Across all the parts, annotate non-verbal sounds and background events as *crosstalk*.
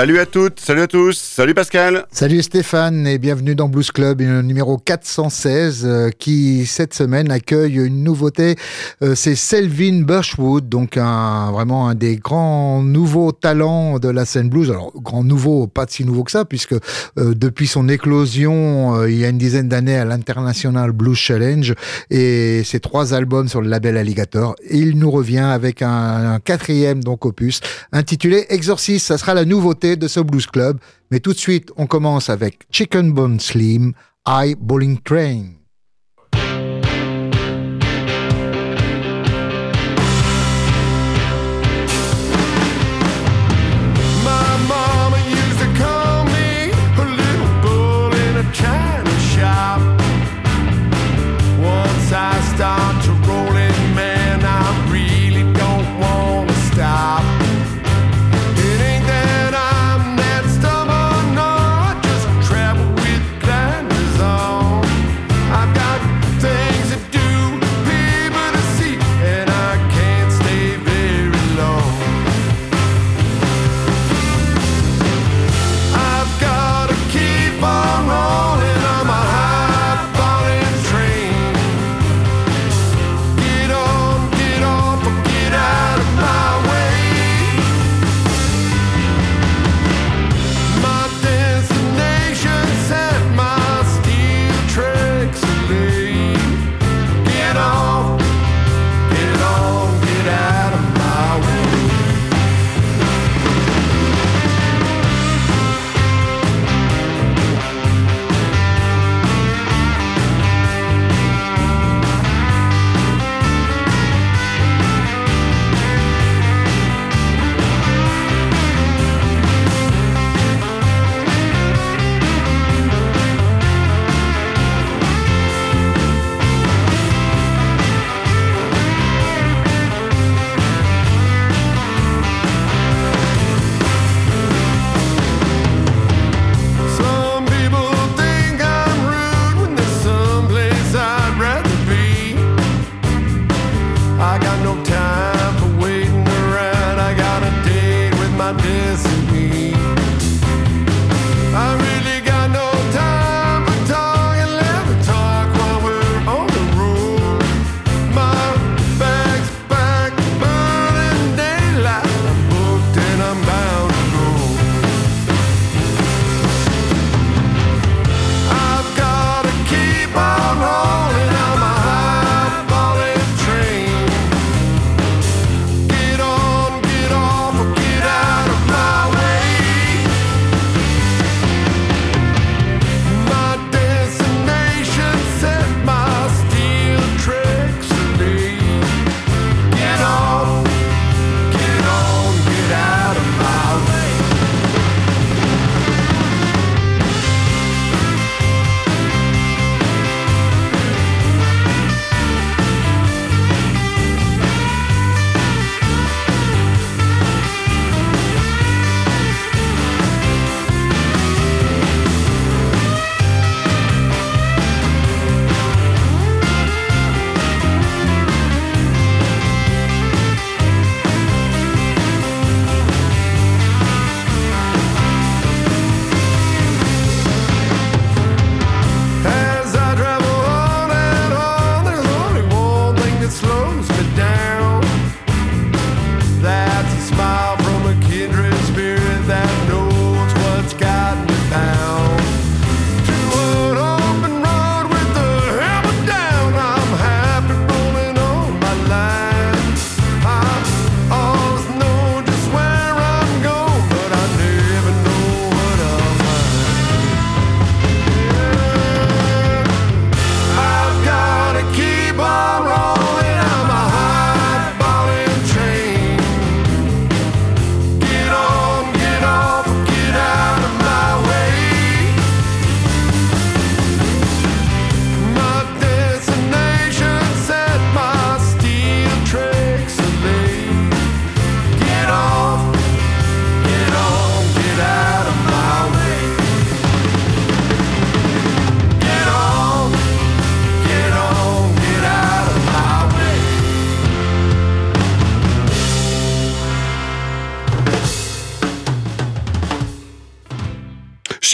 Salut à toutes, salut à tous, salut Pascal. Salut Stéphane et bienvenue dans Blues Club numéro 416 euh, qui cette semaine accueille une nouveauté. Euh, c'est Selvin Birchwood, donc un, vraiment un des grands nouveaux talents de la scène blues. Alors grand nouveau, pas si nouveau que ça puisque euh, depuis son éclosion il y a une dizaine d'années à l'International Blues Challenge et ses trois albums sur le label Alligator, il nous revient avec un, un quatrième donc opus intitulé Exorcist. Ça sera la nouveauté de ce Blues Club. Mais tout de suite, on commence avec Chicken Bone Slim, High Bowling Train.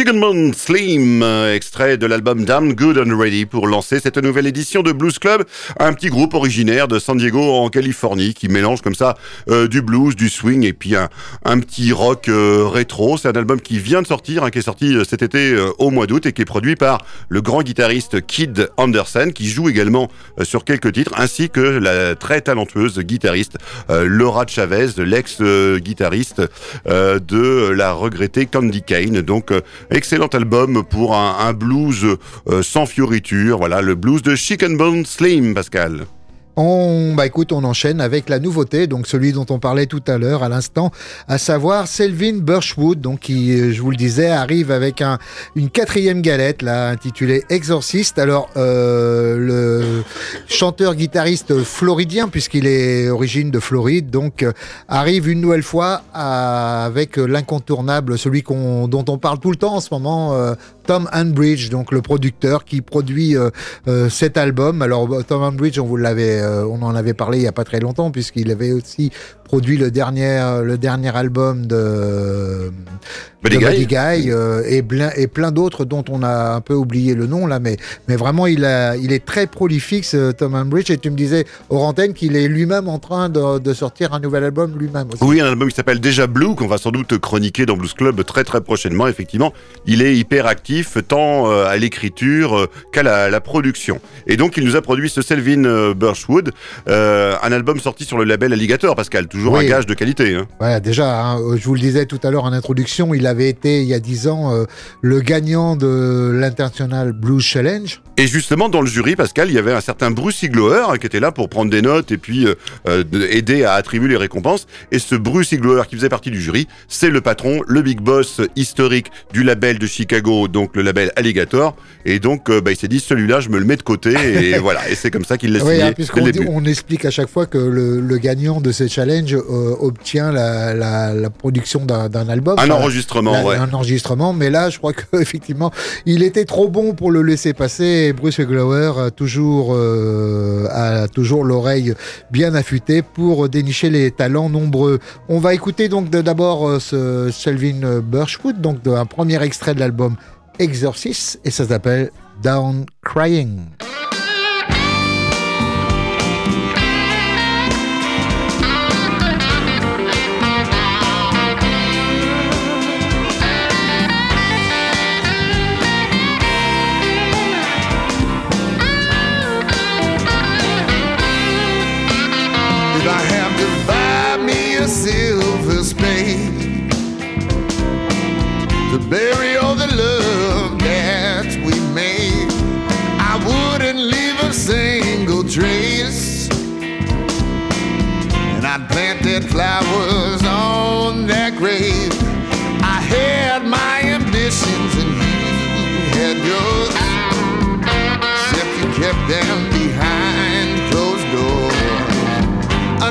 Chicken Slim, euh, de l'album Damn Good and Ready pour lancer cette nouvelle édition de Blues Club, un petit groupe originaire de San Diego en Californie qui mélange comme ça euh, du blues, du swing et puis un, petit rock euh, rétro. C'est un album qui vient de sortir, hein, qui est sorti cet été au mois d'août et qui est produit par le grand guitariste Kid Anderson qui joue également sur quelques titres ainsi que la très talentueuse guitariste Laura Chavez, l'ex-guitariste de la regrettée Candy Kane. Donc Excellent album pour un, blues euh, sans fioriture. Voilà, le blues de Chicken Bone Slim, Pascal. On, bah écoute, on enchaîne avec la nouveauté, donc celui dont on parlait tout à l'heure, à l'instant, à savoir Selvin Birchwood, donc qui, je vous le disais, arrive avec un, une quatrième galette, là, intitulée Exorciste. Alors, euh, le chanteur-guitariste floridien, puisqu'il est origine de Floride, donc euh, arrive une nouvelle fois avec l'incontournable, celui dont on parle tout le temps en ce moment, euh, Tom Unbridge, donc le producteur qui produit euh, euh, cet album. Alors Tom Unbridge, on vous l'avait, euh, on en avait parlé il y a pas très longtemps puisqu'il avait aussi produit le dernier, le dernier album de Buddy Guy, et, plein, et plein d'autres dont on a un peu oublié le nom là, mais, mais vraiment il, a, il est très prolifique ce Tom Unbridge et tu me disais Orantène qu'il est lui-même en train de, de, sortir un nouvel album lui-même aussi. Oui, un album qui s'appelle déjà Blue qu'on va sans doute chroniquer dans Blues Club très très prochainement. Effectivement, il est hyper actif tant euh, à l'écriture euh, qu'à la, production. Et donc il nous a produit ce Selvin euh, Birchwood, un album sorti sur le label Alligator, Pascal, toujours un gage de qualité. Hein. déjà, hein, je vous le disais tout à l'heure en introduction, il avait été il y a dix ans le gagnant de l'International Blues Challenge. Et justement, dans le jury, Pascal, il y avait un certain Bruce Iglower hein, qui était là pour prendre des notes et puis aider à attribuer les récompenses. Et ce Bruce Iglower qui faisait partie du jury, c'est le patron, le big boss historique du label de Chicago, donc le label Alligator. Et donc, euh, bah, il s'est dit, celui-là, je me le mets de côté. Et *laughs* voilà. Et c'est comme ça qu'il l'a signé. Oui, on explique à chaque fois que le, gagnant de ce challenge euh, obtient la, production d'un album. Un enregistrement, ouais. Un enregistrement. Mais là, je crois qu'effectivement, *laughs* il était trop bon pour le laisser passer. Et Bruce Glower a toujours, euh, a toujours l'oreille bien affûtée pour dénicher les talents nombreux. On va écouter donc d'abord ce Selvin Birchwood, donc un premier extrait de l'album Exorcist et ça s'appelle Down Crying.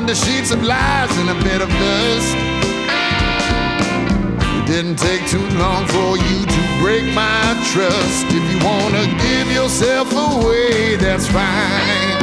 Under sheets of lies and a bed of dust. It didn't take too long for you to break my trust. If you wanna give yourself away, that's fine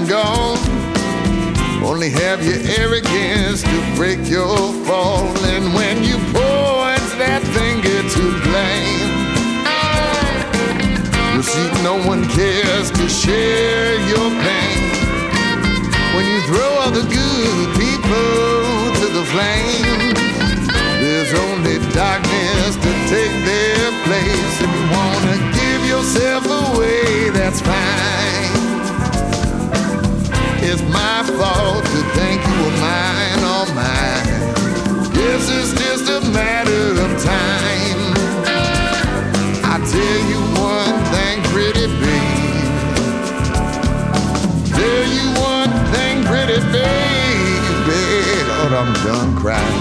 now gone, only have your arrogance to break your fall. And when you point that finger to blame, you see no one cares to share your pain. When you throw all the good people to the flame, there's only darkness to take their place. If you wanna give yourself away, that's fine it's my fault to think you were mine, or mine. Guess it's just a matter of time. I tell you one thing, pretty babe. Tell you one thing, pretty babe. Lord, I'm done crying.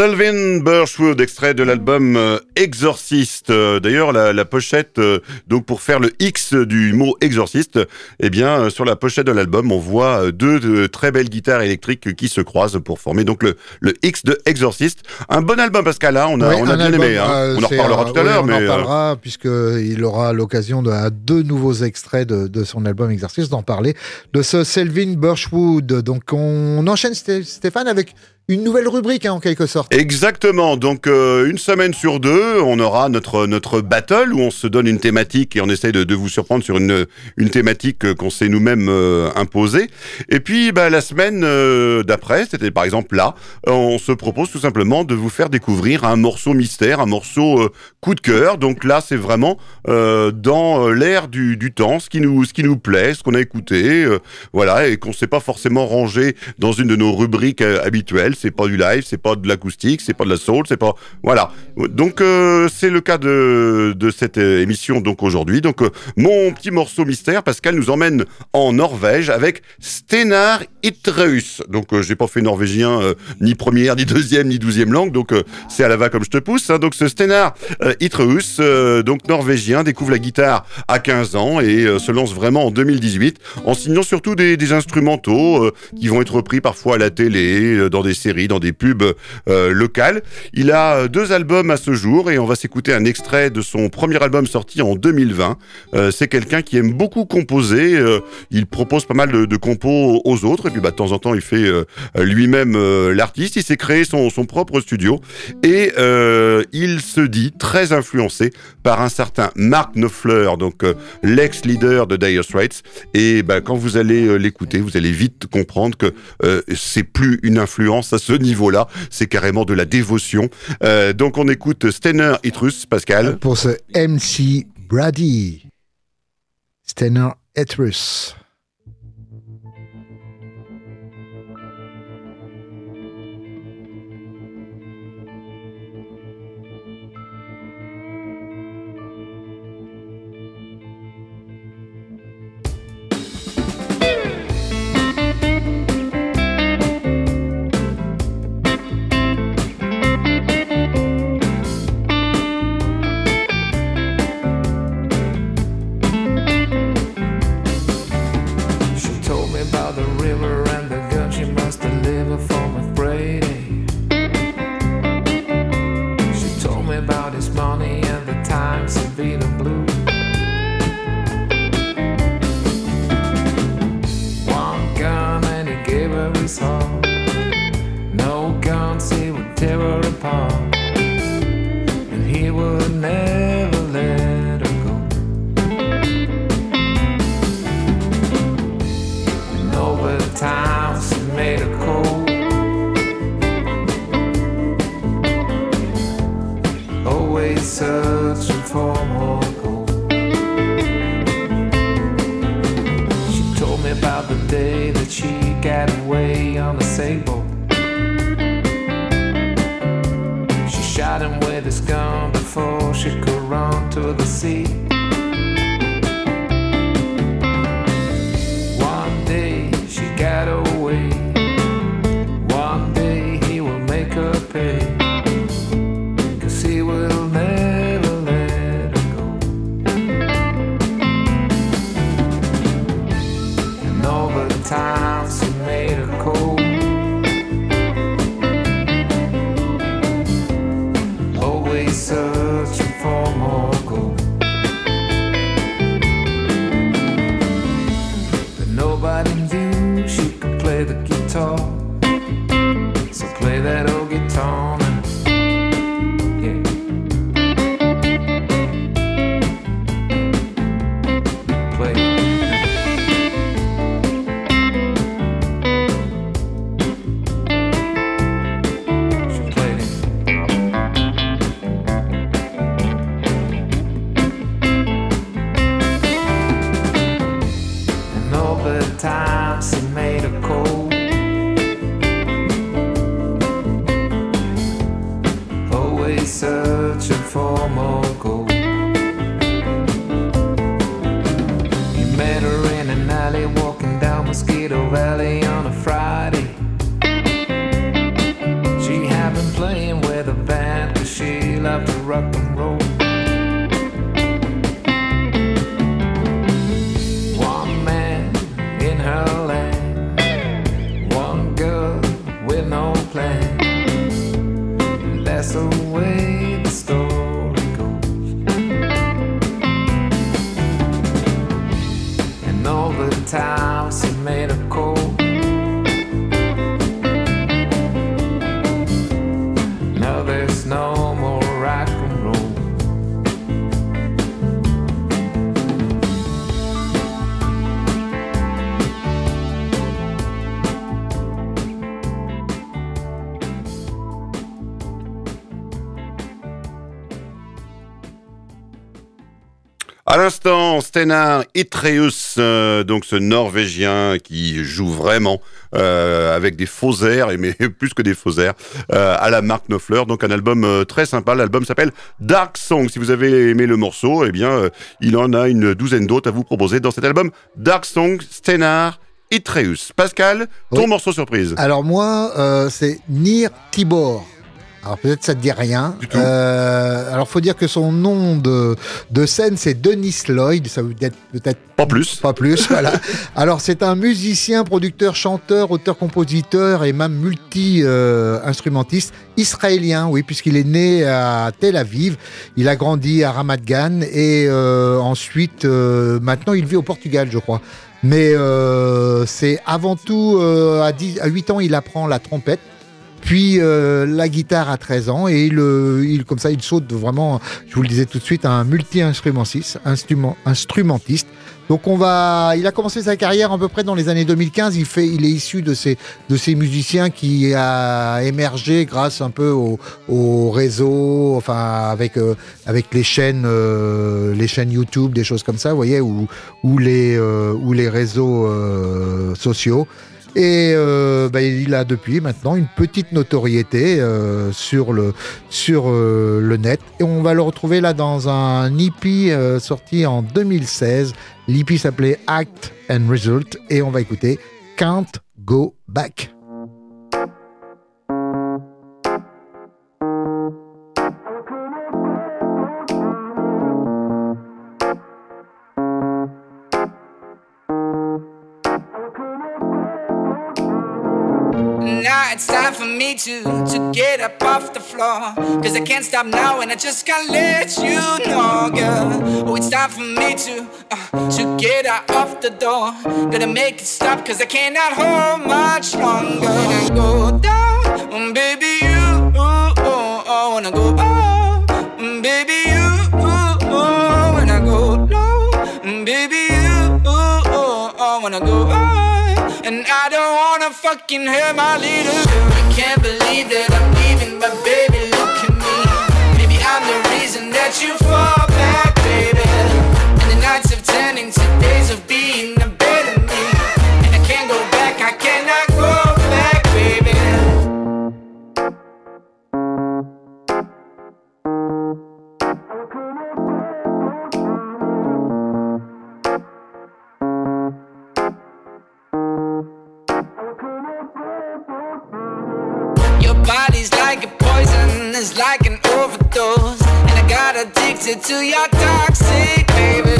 Selvin Birchwood, extrait de l'album euh, Exorcist. Euh, d'ailleurs, la, pochette, euh, donc pour faire le X du mot exorciste, eh bien, sur la pochette de l'album, on voit deux, très belles guitares électriques qui se croisent pour former donc le, le X de Exorcist. Un bon album, Pascal, hein, on a, on a bien aimé. Hein. on en reparlera tout à l'heure. On en parlera, puisqu'il aura l'occasion de à deux nouveaux extraits de, de son album Exorcist d'en parler, de ce Selvin Birchwood. Donc, on enchaîne, Stéphane, avec une nouvelle rubrique hein, en quelque sorte. Exactement. Donc euh, une semaine sur deux, on aura notre notre battle où on se donne une thématique et on essaye de, vous surprendre sur une une thématique qu'on s'est nous-mêmes euh, imposée. Et puis bah, la semaine euh, d'après, c'était par exemple là, on se propose tout simplement de vous faire découvrir un morceau mystère, un morceau coup de cœur. Donc là, c'est vraiment dans l'air du, temps, ce qui nous ce qui nous plaît, ce qu'on a écouté, voilà, et qu'on s'est pas forcément rangé dans une de nos rubriques habituelles c'est pas du live, c'est pas de l'acoustique, c'est pas de la soul, c'est pas voilà. Donc euh, c'est le cas de, cette euh, émission donc aujourd'hui. Donc euh, mon petit morceau mystère, Pascal nous emmène en Norvège avec Stenar Itreus. Donc j'ai pas fait norvégien ni première, ni deuxième, ni douzième langue, donc c'est à la va comme je te pousse. Hein. Donc ce Stenar Itreus, donc norvégien, découvre la guitare à 15 ans et se lance vraiment en 2018 en signant surtout des, des instrumentaux qui vont être repris parfois à la télé, dans des séries dans des pubs euh, locales. Il a euh, deux albums à ce jour et on va s'écouter un extrait de son premier album sorti en 2020. Euh, c'est quelqu'un qui aime beaucoup composer. il propose pas mal de, compos aux autres et puis bah, de temps en temps il fait lui-même l'artiste. Il s'est créé son, son, propre studio et il se dit très influencé par un certain Mark Knopfler, donc l'ex-leader de Dire Straits. Et bah, quand vous allez l'écouter, vous allez vite comprendre que c'est plus une influence, ce niveau-là. C'est carrément de la dévotion. Euh, donc on écoute Steiner Itrus, Pascal. Pour ce MC Brady. Steiner Itrus. L'instant, Steinar Itreus, euh, donc ce Norvégien qui joue vraiment euh, avec des faux airs, et mais *laughs* plus que des faux airs, euh, à la Mark Knopfler. Donc un album très sympa. L'album s'appelle Dark Song. Si vous avez aimé le morceau, eh bien, il en a une douzaine d'autres à vous proposer dans cet album. Dark Song, Steinar Itreus. Pascal, ton Oui. morceau surprise. Alors moi, c'est Nir Tibor. Alors peut-être ça te dit rien. Du tout. Euh, alors faut dire que son nom de, de scène c'est Denis Lloyd. Ça veut dire peut-être Pas plus. pas plus. *laughs* voilà. Alors c'est un musicien, producteur, chanteur, auteur-compositeur et même multi-instrumentiste israélien. Oui, puisqu'il est né à Tel Aviv. Il a grandi à Ramat Gan et euh, ensuite euh, maintenant il vit au Portugal, je crois. Mais euh, c'est avant tout euh, à, 10, à 8 ans il apprend la trompette. Puis euh, la guitare à 13 ans et il, il comme ça il saute vraiment, je vous le disais tout de suite, un multi-instrumentiste, instrument, instrumentiste. Donc on va, il a commencé sa carrière à peu près dans les années 2015. Il fait, il est issu de ces de ces musiciens qui a émergé grâce un peu au, au réseau, enfin avec euh, avec les chaînes euh, les chaînes YouTube, des choses comme ça, vous voyez, ou ou les euh, ou les réseaux euh, sociaux. Et euh, bah, il a depuis maintenant une petite notoriété euh, sur le sur euh, le net. Et on va le retrouver là dans un EP euh, sorti en 2016. L'EP s'appelait Act and Result et on va écouter Can't Go Back. Now Now it's time for me to to get up off the floor. Cause I can't stop now and I just can't let you know, girl. Oh, it's time for me to uh, to get out off the door. Gotta make it stop cause I cannot hold much longer. I go down, mm, baby, you oh, oh, oh, wanna go fucking hurt my little. I can't believe that I'm leaving, but baby, look at me. Maybe I'm the reason that you fall addicted to your toxic, baby.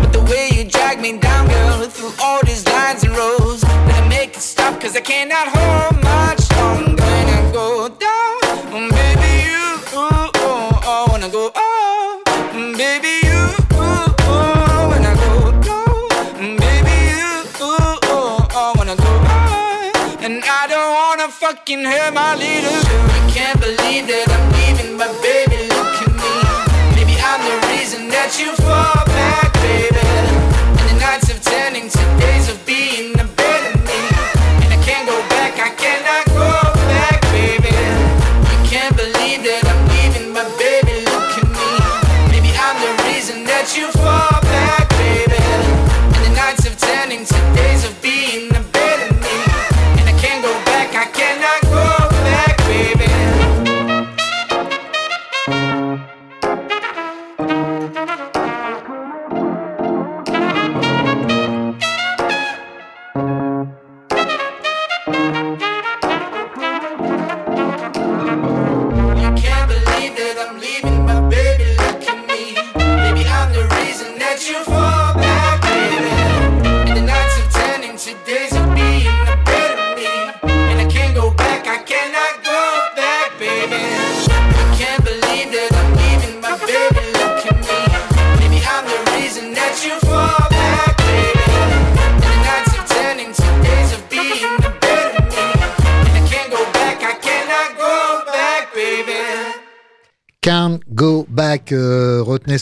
But the way you drag me down, girl, through all these lines and rows. Better make it stop, cause I cannot hold much longer. When I go down, mm, baby, you, ooh, oh, oh, wanna go up, mm, baby, you, ooh, oh, when I go down, mm, baby, you, ooh, oh, oh, wanna go up, and I don't wanna fucking hurt my little girl. I can't believe that I'm leaving, but baby, you fall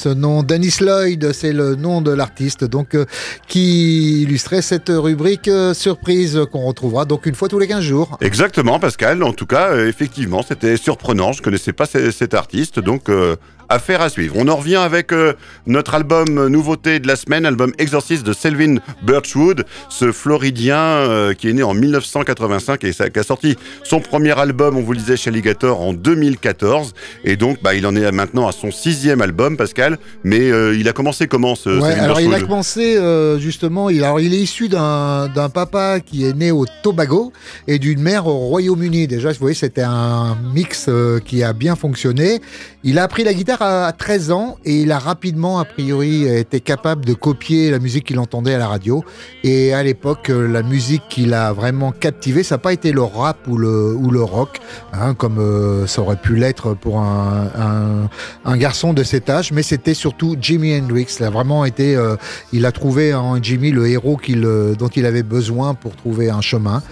ce nom. Dennis Lloyd, c'est le nom de l'artiste donc euh, qui illustrait cette rubrique euh, surprise qu'on retrouvera donc une fois tous les 15 jours. Exactement, Pascal. En tout cas, euh, effectivement, c'était surprenant. Je connaissais pas ce- cet artiste, donc affaire à suivre. On en revient avec euh, notre album euh, nouveauté de la semaine, album Exorcist de Selvin Birchwood, ce Floridien euh, qui est né en 1985 et qui a sorti son premier album, on vous le disait, chez Alligator en 2014. Et donc, bah, il en est maintenant à son sixième album, Pascal. Mais euh, il a commencé comment ce Ouais, Selvin alors il a Birchwood? commencé justement, il, alors il est issu d'un papa qui est né au Tobago et d'une mère au Royaume-Uni. Déjà, vous voyez, c'était un mix qui a bien fonctionné. Il a appris la guitare à, à 13 ans et il a rapidement, a priori, été capable de copier la musique qu'il entendait à la radio. Et à l'époque, la musique qui l'a vraiment captivé, ça n'a pas été le rap ou le, ou le rock, hein, comme euh, ça aurait pu l'être pour un, un, garçon de cet âge, mais c'était surtout Jimi Hendrix. Il a vraiment été, euh, il a trouvé en Jimmy le héros euh, dont il avait besoin pour trouver un chemin.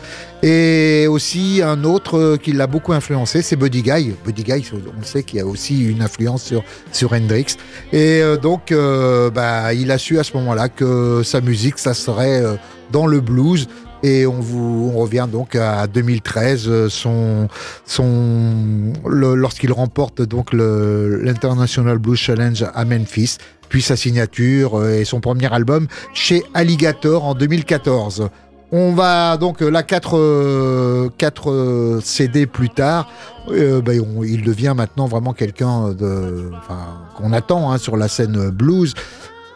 Et aussi un autre euh, qui l'a beaucoup influencé, c'est Buddy Guy. Buddy Guy, on sait qu'il y a aussi une influence sur, sur Hendrix. Et euh, donc, euh, bah, il a su à ce moment-là que sa musique, ça serait euh, dans le blues. Et on, vous, on revient donc à 2013, euh, son, son, lorsqu'il remporte donc l'International Blues Challenge à Memphis, puis sa signature et son premier album chez Alligator en 2014. On va donc euh, là 4 quatre, euh, CD plus tard, euh, ben, il devient maintenant vraiment quelqu'un qu'on attend hein, sur la scène blues.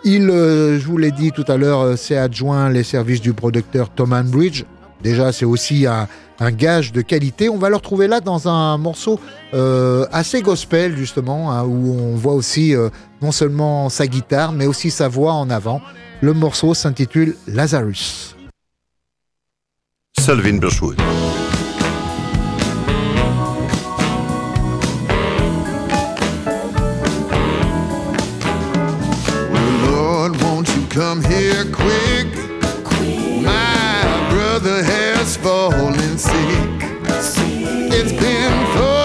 Il, euh, je vous l'ai dit tout à l'heure, euh, s'est adjoint les services du producteur Tom Bridge. Déjà, c'est aussi un, gage de qualité. On va le retrouver là dans un morceau euh, assez gospel, justement, hein, où on voit aussi euh, non seulement sa guitare, mais aussi sa voix en avant. Le morceau s'intitule Lazarus. Sylvine Berschul. Well, Lord, won't you come here quick? My brother has fallen sick. It's been four.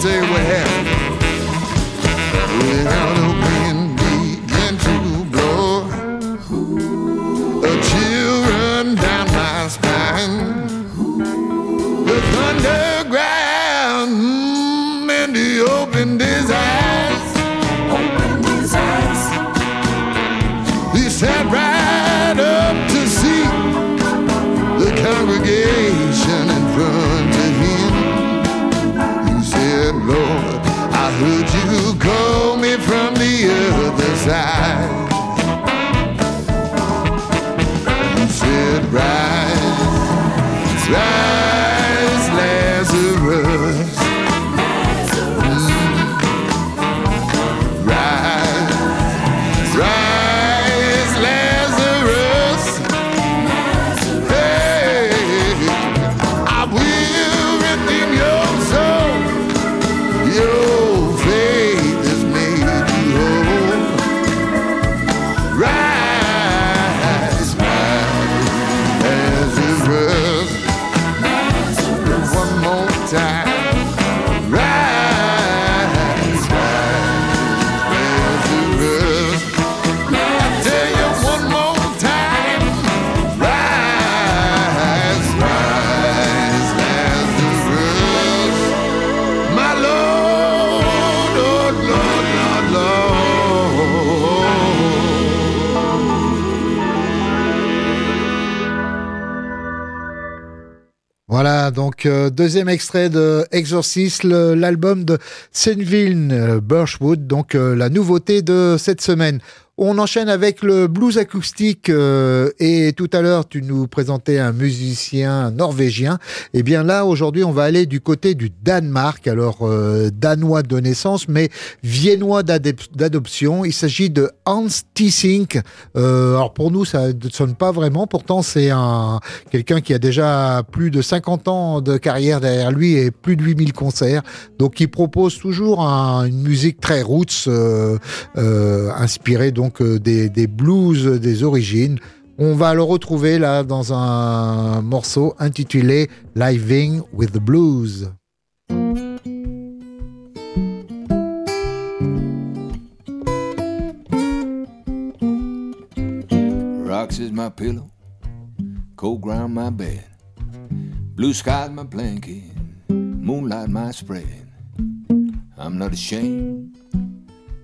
do with him. Deuxième extrait de Exorcist, l'album de Senville euh, Birchwood, donc euh, la nouveauté de cette semaine. On enchaîne avec le blues acoustique euh, et tout à l'heure tu nous présentais un musicien norvégien. Et bien là aujourd'hui on va aller du côté du Danemark, alors euh, danois de naissance mais viennois d'adoption. Il s'agit de Hans Tissink. Euh, alors pour nous ça ne sonne pas vraiment, pourtant c'est un quelqu'un qui a déjà plus de 50 ans de carrière derrière lui et plus de 8000 concerts. Donc il propose toujours un- une musique très roots, euh, euh, inspirée donc euh, des, blues des origines. On va le retrouver là dans un morceau intitulé Living with the Blues. Rocks is my pillow, cold ground my bed. Blue skies my blanket, moonlight my spread. I'm not ashamed,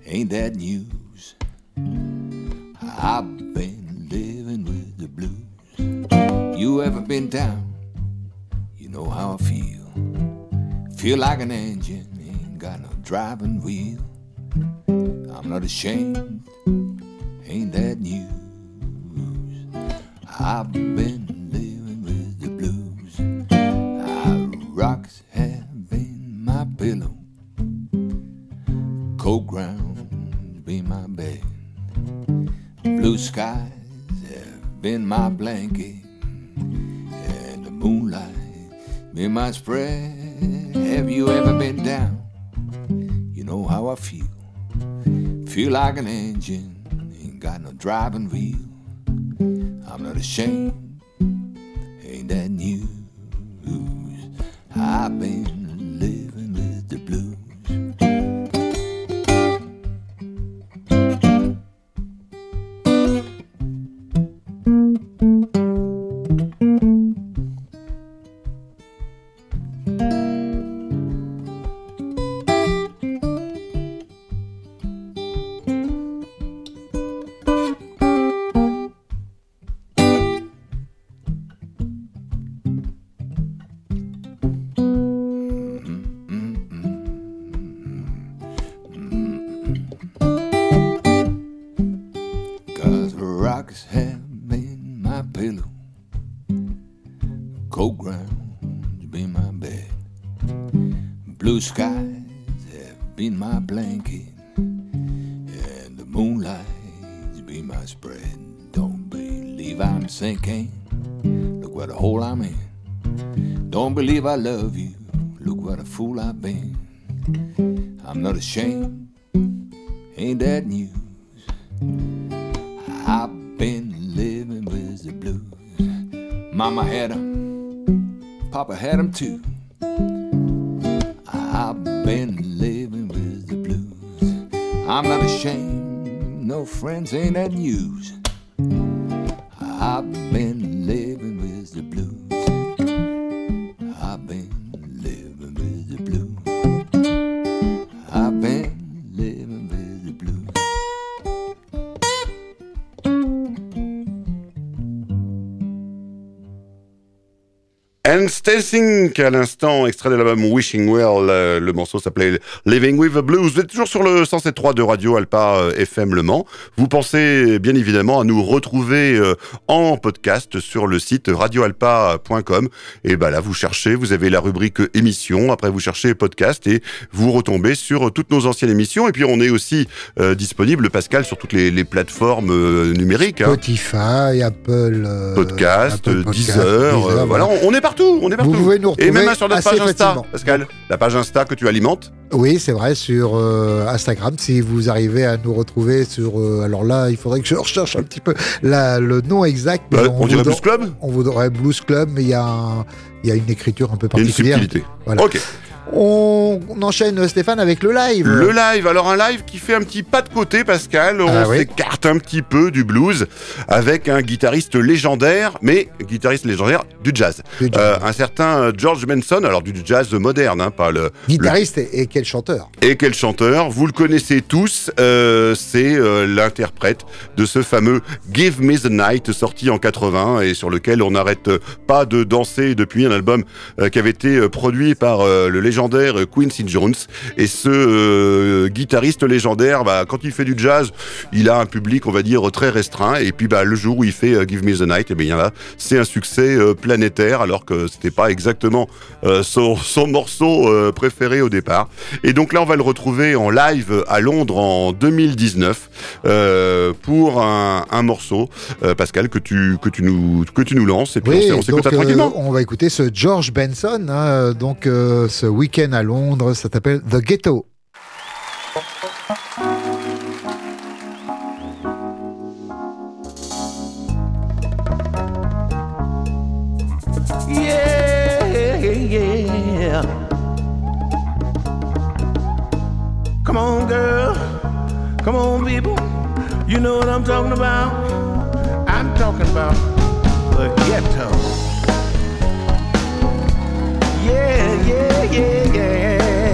ain't that news? I've been living with the blues. You ever been down? You know how I feel. Feel like an engine, ain't got no driving wheel. I'm not ashamed, ain't that news? I've been living with the blues. Ah, rocks have been my pillow, cold ground been my blue skies have been my blanket, and the moonlight been my spread. Have you ever been down? You know how I feel. Feel like an engine, ain't got no driving wheel. I'm not ashamed, I love you, look what a fool I've been. I'm not ashamed, ain't that news? I've been living with the blues. Mama had 'em, Papa had 'em too. I've been living with the blues. I'm not ashamed, no friends ain't that news. And Stelsink, à l'instant, extrait de l'album Wishing Well. euh, le morceau s'appelait Living with the Blues. Vous êtes toujours sur le 107.3 de Radio Alpa euh, FM Le Mans. Vous pensez bien évidemment à nous retrouver euh, en podcast sur le site radioalpa.com. Et ben là, vous cherchez, vous avez la rubrique émission. Après, vous cherchez podcast et vous retombez sur toutes nos anciennes émissions. Et puis, on est aussi euh, disponible, Pascal, sur toutes les, les plateformes euh, numériques. hein. Spotify, Apple euh, podcast, Apple Podcast, Deezer, euh, Deezer, voilà, on, on est partout, on est partout. Vous pouvez nous retrouver Et même sur notre page Insta, facilement. Pascal, la page Insta que tu alimentes. Oui, c'est vrai, sur euh, Instagram, si vous arrivez à nous retrouver sur... euh, alors là, il faudrait que je recherche un petit peu la- le nom exact. Euh, on, dirait Blues Club On vous donnerait Blues Club, mais il y, a un- il y a une écriture un peu Il y a une particulière. subtilité. Voilà. Ok. On, enchaîne, Stéphane, avec le live. Le live, alors un live qui fait un petit pas de côté, Pascal. On Ah oui. s'écarte un petit peu du blues avec un guitariste légendaire, mais guitariste légendaire du jazz. Du jazz. Euh, un certain euh, George Benson, alors du jazz moderne, hein, pas le, Guitariste et, et quel chanteur. Et quel chanteur Vous le connaissez tous, euh, c'est euh, l'interprète de ce fameux Give Me the Night sorti en 80 et sur lequel on n'arrête pas de danser depuis un album qui avait été produit par le légendaire Quincy Jones. Et ce euh, guitariste légendaire, bah, quand il fait du jazz, il a un public, on va dire, très restreint. Et puis bah, le jour où il fait euh, Give Me the Night, et bien là, c'est un succès euh, planétaire alors que c'était pas exactement euh, son, son morceau euh, préféré au départ. Et donc là, on va le retrouver en live à Londres en 2019 euh, pour un, un morceau, euh, Pascal, que tu, que, tu nous, que tu nous lances. Et puis on on s'écoute ça donc, euh, tranquillement. on va écouter ce George Benson, hein, donc euh, ce week-end à Londres, ça s'appelle The Ghetto. Yeah. Come on, girl. Come on, people. You know what I'm talking about? I'm talking about the ghetto. Yeah, yeah, yeah,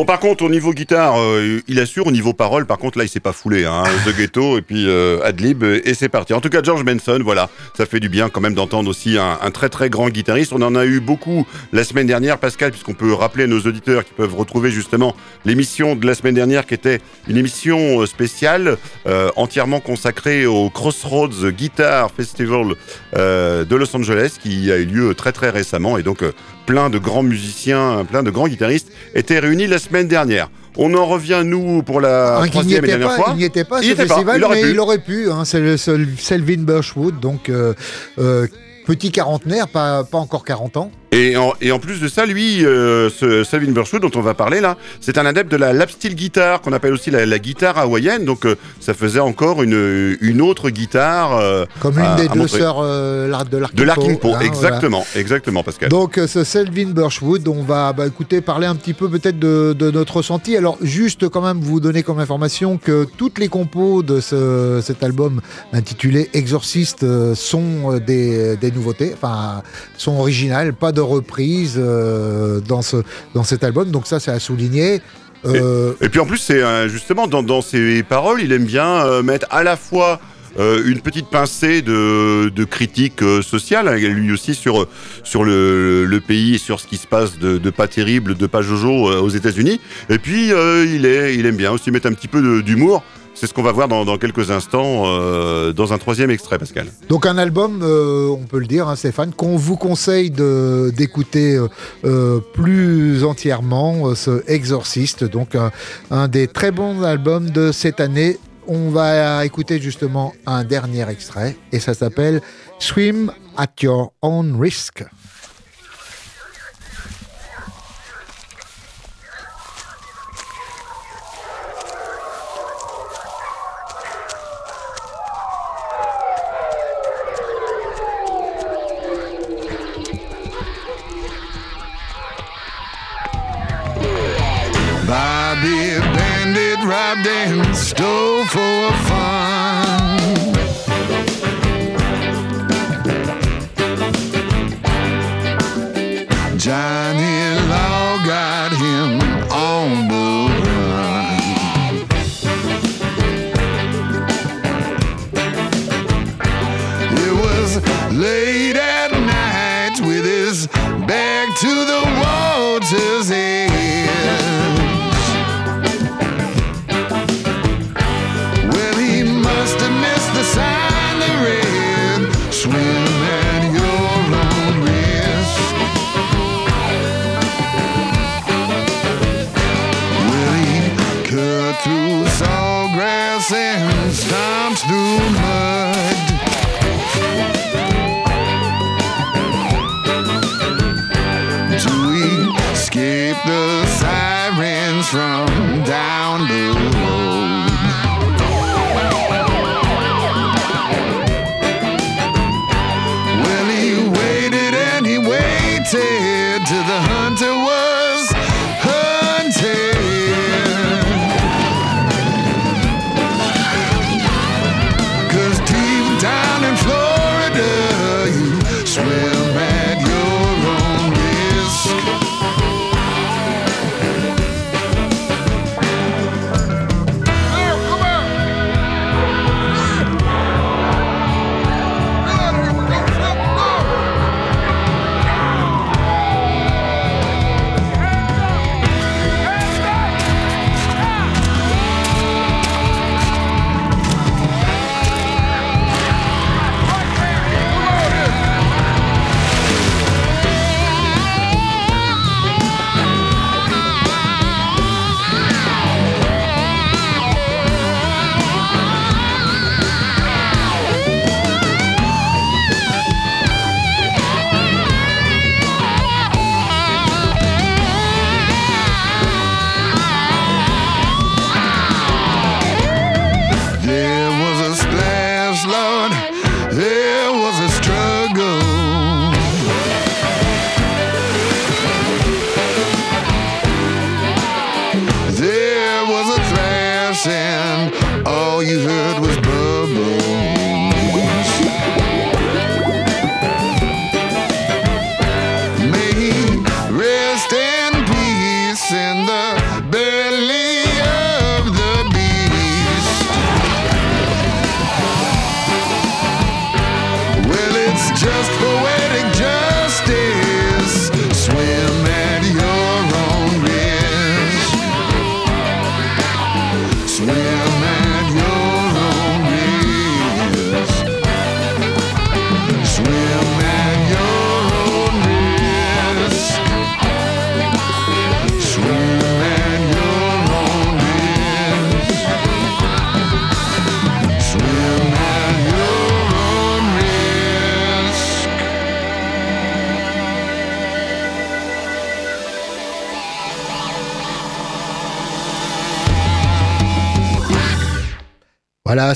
Bon, par contre, au niveau guitare, euh, il assure. Au niveau parole, par contre, là, il s'est pas foulé. Hein, *laughs* The Ghetto et puis euh, Adlib et c'est parti. En tout cas, George Benson, voilà, ça fait du bien quand même d'entendre aussi un, un très très grand guitariste. On en a eu beaucoup la semaine dernière, Pascal, puisqu'on peut rappeler à nos auditeurs qui peuvent retrouver justement l'émission de la semaine dernière, qui était une émission euh, spéciale euh, entièrement consacrée au Crossroads Guitar Festival euh, de Los Angeles, qui a eu lieu très très récemment, et donc euh, plein de grands musiciens, plein de grands guitaristes étaient réunis la semaine dernière. On en revient, nous, pour la n'y troisième et dernière pas, fois. il n'y était pas, Il ce était pas, festival, il aurait mais pu. il aurait pu. hein, c'est le seul Selvin Birchwood, donc euh, euh, petit quarantenaire, pas, pas encore 40 ans. Et en, et en plus de ça, lui, euh, ce Savin Birchwood dont on va parler là, c'est un adepte de la lap steel guitare qu'on appelle aussi la, la guitare hawaïenne. Donc euh, ça faisait encore une, une autre guitare euh, Comme l'une des deux sœurs euh, de l'Arking de l'Arking Po, hein, voilà. exactement, exactement, Pascal. Donc ce Selvin Birchwood, on va bah, écouter parler un petit peu peut-être de, de notre ressenti. Alors juste quand même vous donner comme information que toutes les compos de ce- cet album intitulé Exorciste sont des, des nouveautés, enfin sont originales, pas de reprise euh, dans, ce, dans cet album. Donc ça c'est à souligner. Euh, Et puis en plus, c'est euh, justement dans, dans ses paroles, il aime bien euh, mettre à la fois euh, une petite pincée de, de critique euh, sociale, hein, lui aussi sur, sur le, le pays et sur ce qui se passe de, de pas terrible, de pas jojo euh, aux États-Unis. Et puis euh, il, est, il aime bien aussi mettre un petit peu d'humour. C'est ce qu'on va voir dans, quelques instants euh, dans un troisième extrait, Pascal. Donc un album, euh, on peut le dire, hein, Stéphane, qu'on vous conseille d'écouter euh, plus entièrement, ce Exorciste, donc un des très bons albums de cette année. On va écouter justement un dernier extrait et ça s'appelle Swim at Your Own Risk. To escape the sirens from down below.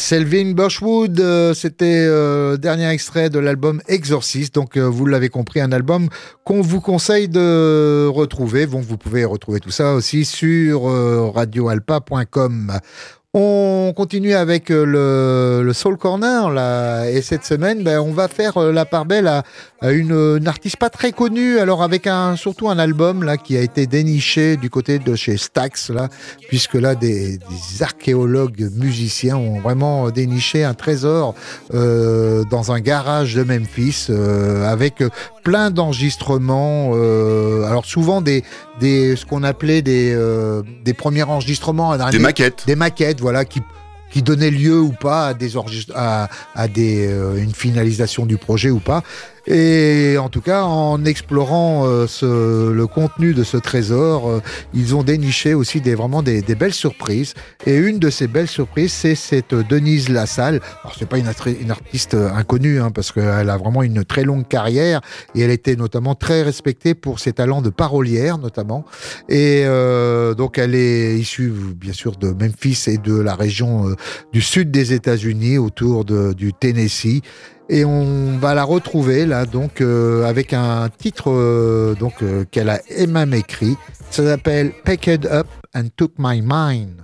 Selvin Birchwood, euh, c'était euh, dernier extrait de l'album Exorcist. Donc, euh, vous l'avez compris, un album qu'on vous conseille de retrouver. Donc, vous pouvez retrouver tout ça aussi sur euh, radioalpa.com. On continue avec euh, le, le Soul Corner là, et cette semaine, ben, on va faire euh, la part belle à, à une, artiste pas très connue, alors avec un surtout un album là qui a été déniché du côté de chez Stax là, puisque là des, des archéologues musiciens ont vraiment déniché un trésor euh, dans un garage de Memphis euh, avec plein d'enregistrements, euh, alors souvent des, des ce qu'on appelait des, euh, des premiers enregistrements, Des maquettes. des maquettes, voilà, qui qui donnaient lieu ou pas à des à, à des euh, une finalisation du projet ou pas. Et en tout cas, en explorant euh, ce, le contenu de ce trésor, euh, ils ont déniché aussi des vraiment des, des belles surprises. Et une de ces belles surprises, c'est cette Denise Lassalle. Alors c'est pas une, une artiste euh, inconnue, hein, parce qu'elle a vraiment une très longue carrière et elle était notamment très respectée pour ses talents de parolière, notamment. Et euh, donc elle est issue bien sûr de Memphis et de la région euh, du sud des États-Unis, autour de, du Tennessee. Et on va la retrouver là donc euh, avec un titre euh, donc euh, qu'elle a elle-même écrit. Ça s'appelle Packed Up and Took My Mind.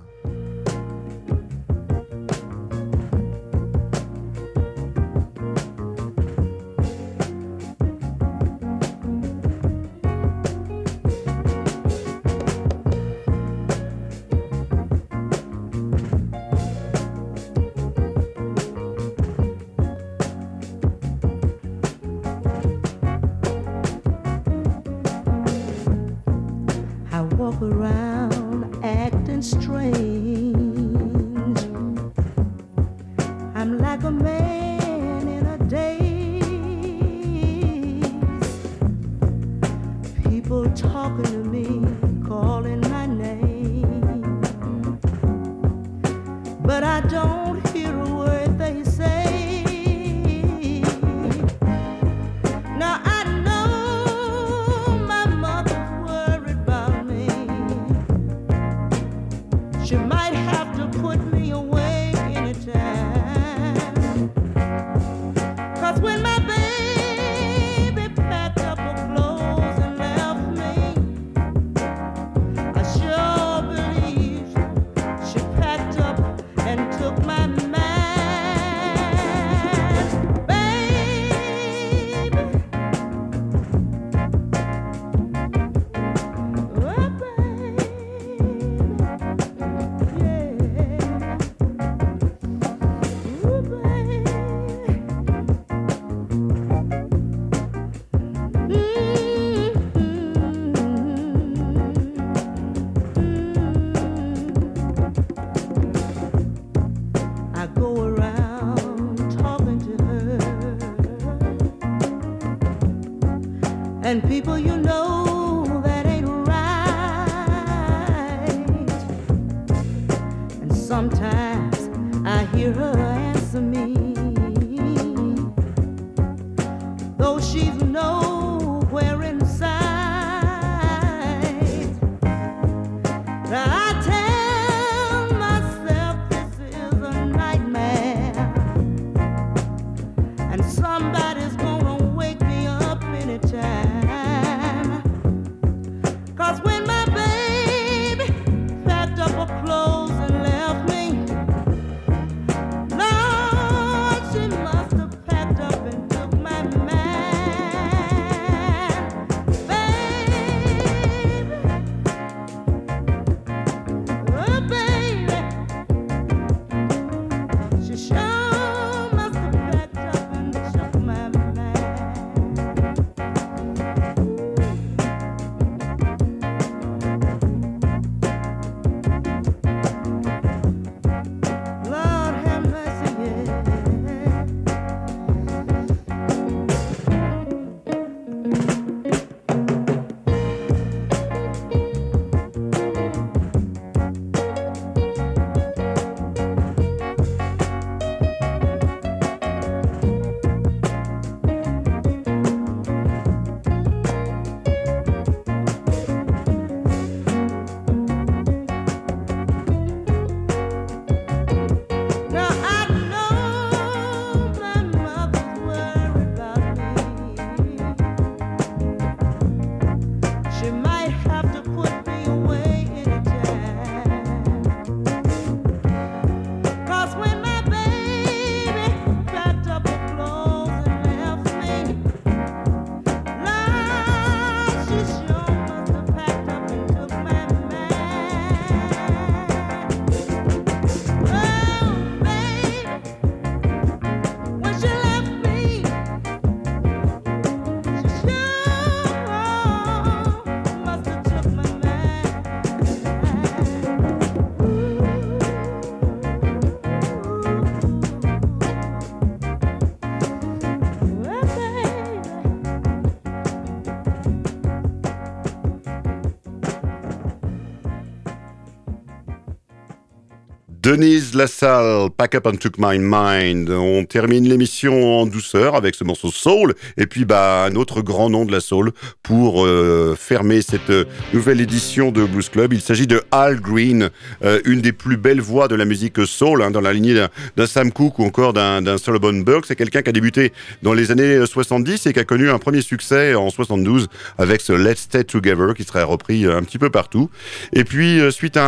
Denise Lassalle, Pack Up and Took My Mind. On termine l'émission en douceur avec ce morceau Soul et puis bah un autre grand nom de la soul pour euh, fermer cette euh, nouvelle édition de Blues Club. Il s'agit de Al Green, euh, une des plus belles voix de la musique soul hein, dans la lignée d'un- Sam Cooke ou encore d'un Solomon Burke. C'est quelqu'un qui a débuté dans les années 70 et qui a connu un premier succès en 72 avec ce Let's Stay Together qui serait repris un petit peu partout. Et puis, suite à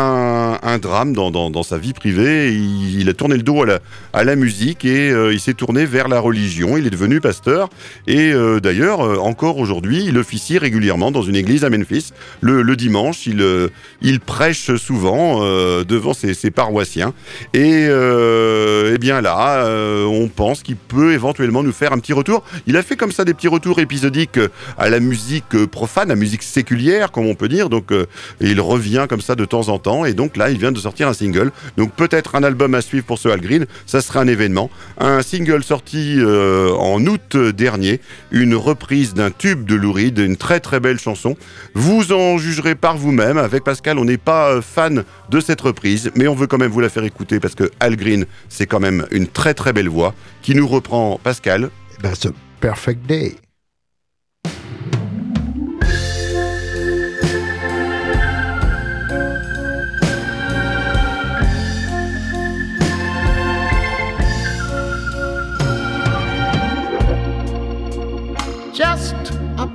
un, drame dans sa vie privée, il, a tourné le dos à la, musique et euh, il s'est tourné vers la religion. Il est devenu pasteur et euh, d'ailleurs, euh, encore aujourd'hui, il officie régulièrement dans une église à Memphis. Le, dimanche, il, prêche souvent devant ses, paroissiens. Et, eh bien là, on pense qu'il peut éventuellement nous faire un petit retour. Il a fait comme ça des petits retours épisodiques à la musique profane, à la musique séculière, comme on peut dire. Donc, il revient comme ça de temps en temps. Et donc là, il vient de sortir un single. Donc peut-être un album à suivre pour ce Al Green. Ça sera un événement. Un single sorti euh, en août dernier. Une reprise d'un tube de Lou Reed, une très très belle chanson. Vous en jugerez par vous-même. Avec Pascal, on n'est pas euh, fan de cette reprise, mais on veut quand même vous la faire écouter parce que Al Green, c'est quand même une très très belle voix qui nous reprend Pascal? Ben, ce Perfect Day.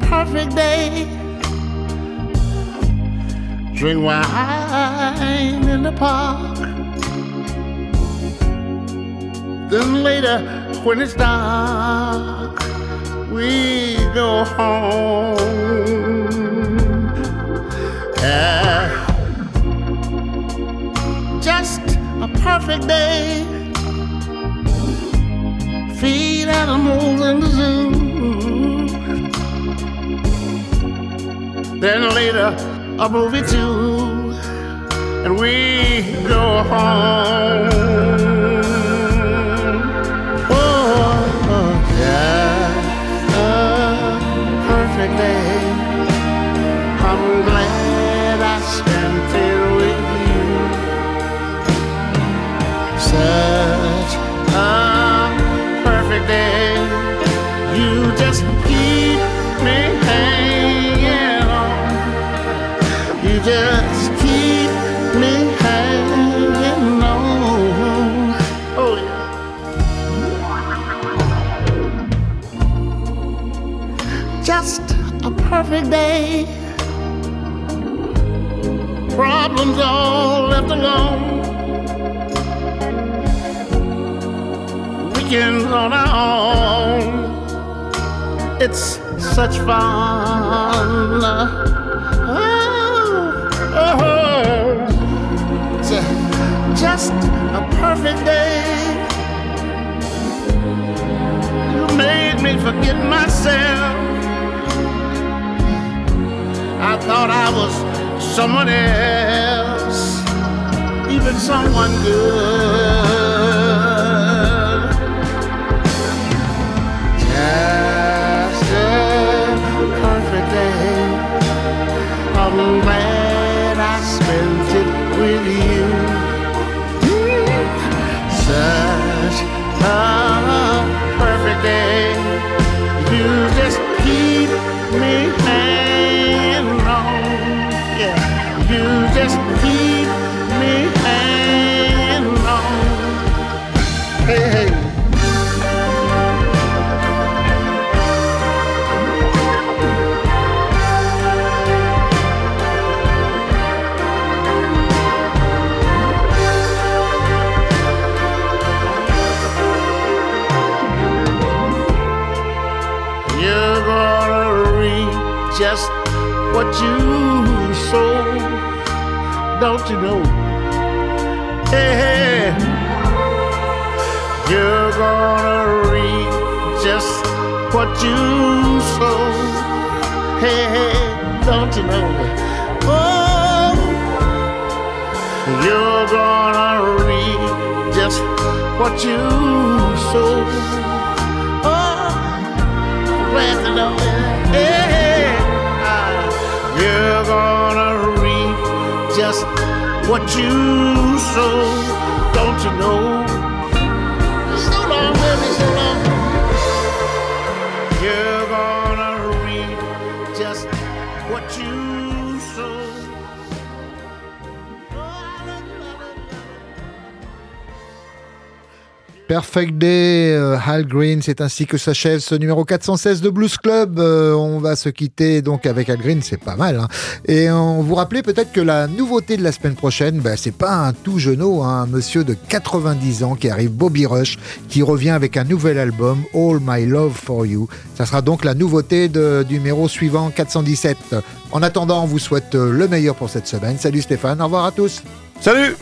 Perfect day. Drink wine in the park. Then later, when it's dark, we go home. Yeah. Just a perfect day. Feed animals in the zoo. Then later, a movie too, and we go home. Oh, oh just a perfect day. I'm glad I spent it with you. Such perfect day. Problems all left alone. Weekends on our own. It's such fun. Oh, oh. oh. Ju- Just a perfect day. You made me forget myself. I thought I was someone else, even someone good. Just a perfect day. I'm just what you sow, don't you know? Hey, hey. you're gonna reap just what you sow. Hey, hey, don't you know? Oh, you're gonna reap just what you sow. Oh glad to know. Hey, you're gonna reap just what you sow. Don't you know? Perfect Day, euh, Hal Green, c'est ainsi que s'achève ce numéro 416 de Blues Club. Euh, on va se quitter donc avec Hal Green, c'est pas mal. hein. Et on vous rappelait peut-être que la nouveauté de la semaine prochaine, bah, c'est pas un tout jeuneau, hein, un monsieur de 90 ans qui arrive, Bobby Rush, qui revient avec un nouvel album, All My Love For You. Ça sera donc la nouveauté de- du numéro suivant, 417. En attendant, on vous souhaite le meilleur pour cette semaine. Salut Stéphane, au revoir à tous. Salut